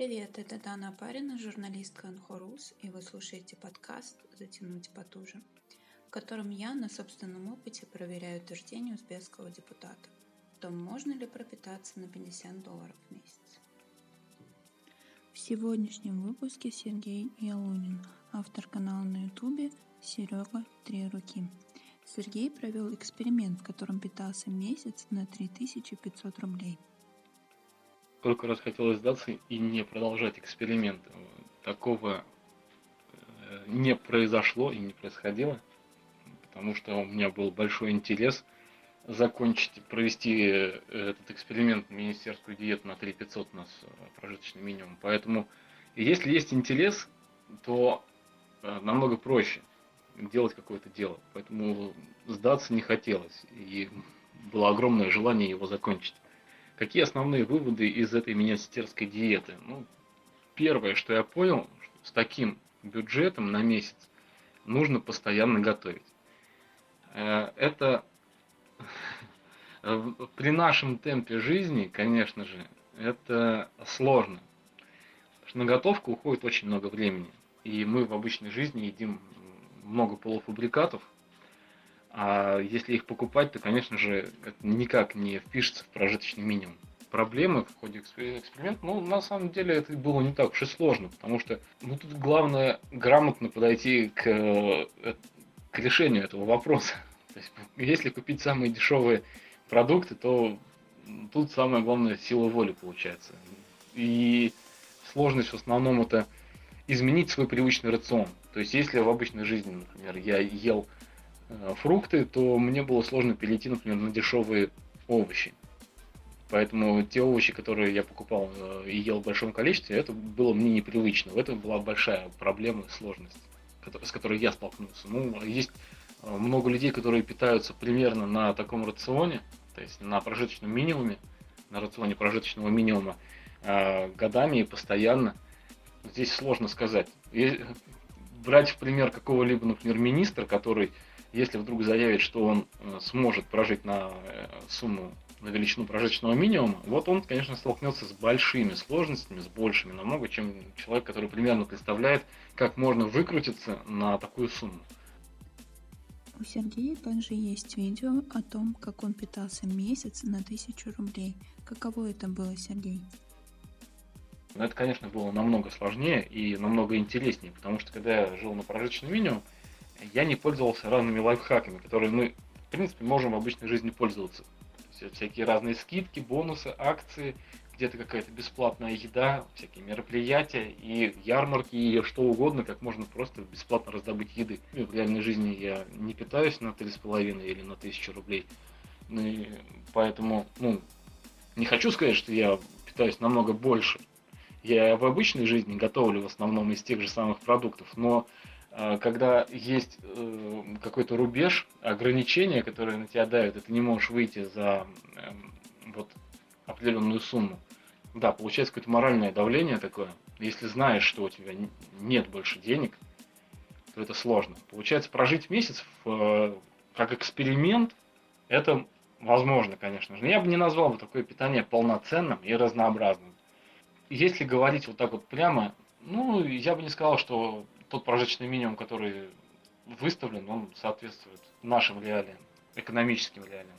Привет, это Дана Апарина, журналистка Анхорус, и вы слушаете подкаст «Затянуть потуже», в котором я на собственном опыте проверяю утверждение узбекского депутата, в том, можно ли пропитаться на 50 долларов в месяц. В сегодняшнем выпуске Сергей Ялунин, автор канала на ютубе «Серега Три руки». Сергей провел эксперимент, в котором питался месяц на 3500 рублей – сколько раз хотелось сдаться и не продолжать эксперимент. Такого э, не произошло и не происходило, потому что у меня был большой интерес закончить, провести э, этот эксперимент министерскую диету на 3500 у нас э, прожиточный минимум. Поэтому если есть интерес, то намного проще делать какое-то дело. Поэтому сдаться не хотелось. И было огромное желание его закончить. Какие основные выводы из этой министерской диеты? Ну, первое, что я понял, что с таким бюджетом на месяц нужно постоянно готовить. Э, это при нашем темпе жизни, конечно же, это сложно. Потому что на готовку уходит очень много времени. И мы в обычной жизни едим много полуфабрикатов, а если их покупать, то, конечно же, это никак не впишется в прожиточный минимум. Проблемы в ходе эксперимента, ну, на самом деле, это было не так уж и сложно, потому что, ну, тут главное грамотно подойти к, э, к решению этого вопроса. То есть, если купить самые дешевые продукты, то тут самое главное сила воли получается. И сложность в основном это изменить свой привычный рацион. То есть, если в обычной жизни, например, я ел Э, фрукты, то мне было сложно перейти, например, на дешевые овощи. Поэтому те овощи, которые я покупал э, и ел в большом количестве, это было мне непривычно. В этом была большая проблема сложность, с которой я столкнулся. Ну, есть э, много людей, которые питаются примерно на таком рационе, то есть на прожиточном минимуме, на рационе прожиточного минимума годами и постоянно. Здесь сложно сказать. Брать в пример какого-либо, например, министра, который если вдруг заявит, что он э, сможет прожить на э, сумму, на величину прожиточного минимума, вот он, конечно, столкнется с большими сложностями, с большими намного, чем человек, который примерно представляет, как можно выкрутиться на такую сумму. У Сергея также есть видео о том, как он питался месяц на тысячу рублей. Каково это было, Сергей? Но это, конечно, было намного сложнее и намного интереснее, потому что когда я жил на прожиточный минимум, я не пользовался разными лайфхаками, которые мы, в принципе, можем в обычной жизни пользоваться. То есть всякие разные скидки, бонусы, акции, где-то какая-то бесплатная еда, всякие мероприятия и ярмарки, и что угодно, как можно просто бесплатно раздобыть еды. Ну, в реальной жизни я не питаюсь на 3,5 или на 1000 рублей. Ну, и поэтому, ну, не хочу сказать, что я питаюсь намного больше. Я в обычной жизни готовлю в основном из тех же самых продуктов, но когда есть э, какой-то рубеж, ограничения, которые на тебя давят, и ты не можешь выйти за эм, вот определенную сумму. Да, получается какое-то моральное давление такое. Если знаешь, что у тебя нет больше денег, то это сложно. Получается, прожить месяц в, э, как эксперимент, это возможно, конечно же. Но я бы не назвал бы такое питание полноценным и разнообразным. Если говорить вот так вот прямо, ну, я бы не сказал, что тот прожиточный минимум, который выставлен, он соответствует нашим реалиям, экономическим реалиям.